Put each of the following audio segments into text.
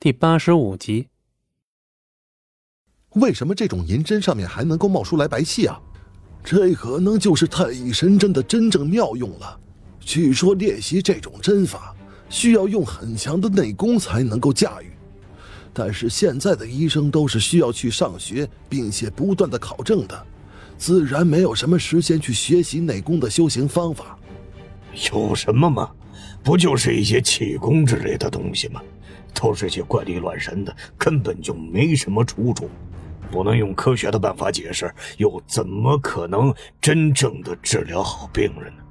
第八十五集。为什么这种银针上面还能够冒出来白气啊？这可能就是太乙神针的真正妙用了。据说练习这种针法需要用很强的内功才能够驾驭，但是现在的医生都是需要去上学，并且不断的考证的，自然没有什么时间去学习内功的修行方法。有什么吗？不就是一些气功之类的东西吗？都是些怪力乱神的，根本就没什么出处。不能用科学的办法解释，又怎么可能真正的治疗好病人呢？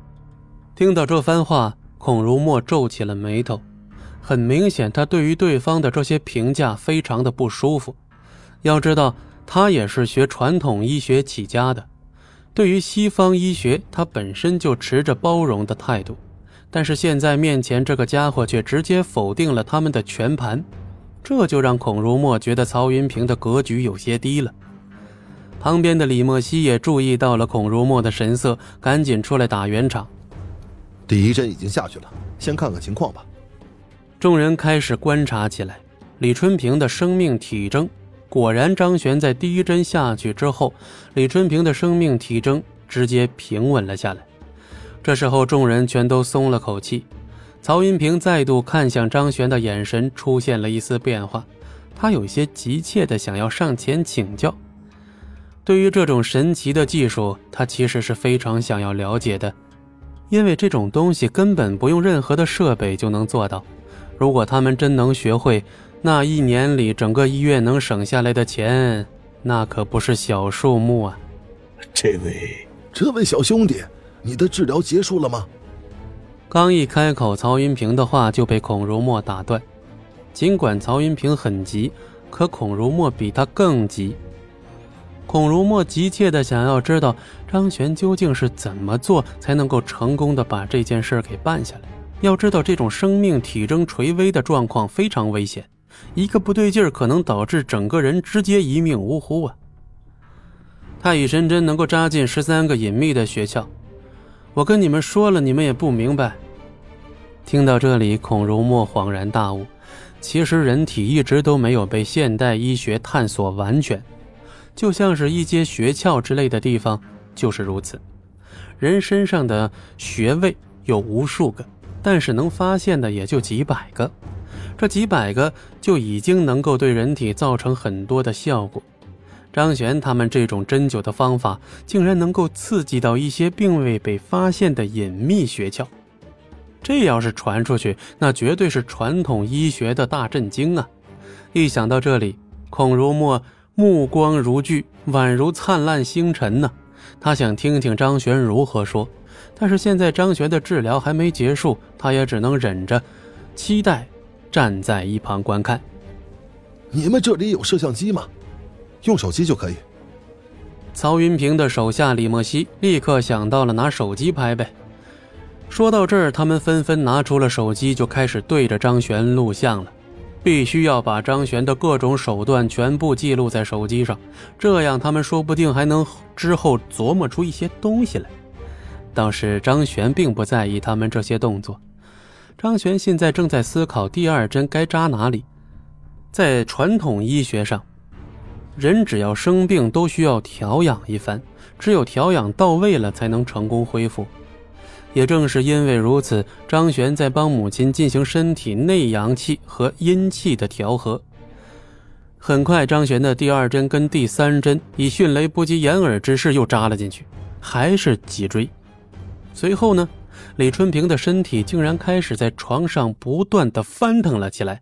听到这番话，孔如墨皱起了眉头。很明显，他对于对方的这些评价非常的不舒服。要知道，他也是学传统医学起家的，对于西方医学，他本身就持着包容的态度。但是现在面前这个家伙却直接否定了他们的全盘。这就让孔如墨觉得曹云平的格局有些低了。旁边的李莫西也注意到了孔如墨的神色，赶紧出来打圆场。第一针已经下去了，先看看情况吧。众人开始观察起来。李春平的生命体征，果然，张璇在第一针下去之后，李春平的生命体征直接平稳了下来。这时候，众人全都松了口气。曹云平再度看向张璇的眼神出现了一丝变化，他有些急切的想要上前请教。对于这种神奇的技术，他其实是非常想要了解的，因为这种东西根本不用任何的设备就能做到。如果他们真能学会，那一年里整个医院能省下来的钱，那可不是小数目啊！这位，这位小兄弟，你的治疗结束了吗？刚一开口，曹云平的话就被孔如墨打断。尽管曹云平很急，可孔如墨比他更急。孔如墨急切的想要知道张璇究竟是怎么做才能够成功的把这件事给办下来。要知道，这种生命体征垂危的状况非常危险，一个不对劲儿可能导致整个人直接一命呜呼啊！太乙神针能够扎进十三个隐秘的穴窍，我跟你们说了，你们也不明白。听到这里，孔如墨恍然大悟。其实，人体一直都没有被现代医学探索完全，就像是一些穴窍之类的地方就是如此。人身上的穴位有无数个，但是能发现的也就几百个。这几百个就已经能够对人体造成很多的效果。张璇他们这种针灸的方法，竟然能够刺激到一些并未被发现的隐秘穴窍。这要是传出去，那绝对是传统医学的大震惊啊！一想到这里，孔如墨目光如炬，宛如灿烂星辰呢。他想听听张璇如何说，但是现在张璇的治疗还没结束，他也只能忍着，期待站在一旁观看。你们这里有摄像机吗？用手机就可以。曹云平的手下李莫西立刻想到了拿手机拍呗。说到这儿，他们纷纷拿出了手机，就开始对着张璇录像了。必须要把张璇的各种手段全部记录在手机上，这样他们说不定还能之后琢磨出一些东西来。倒是张璇并不在意他们这些动作。张璇现在正在思考第二针该扎哪里。在传统医学上，人只要生病都需要调养一番，只有调养到位了，才能成功恢复。也正是因为如此，张璇在帮母亲进行身体内阳气和阴气的调和。很快，张璇的第二针跟第三针以迅雷不及掩耳之势又扎了进去，还是脊椎。随后呢，李春平的身体竟然开始在床上不断的翻腾了起来。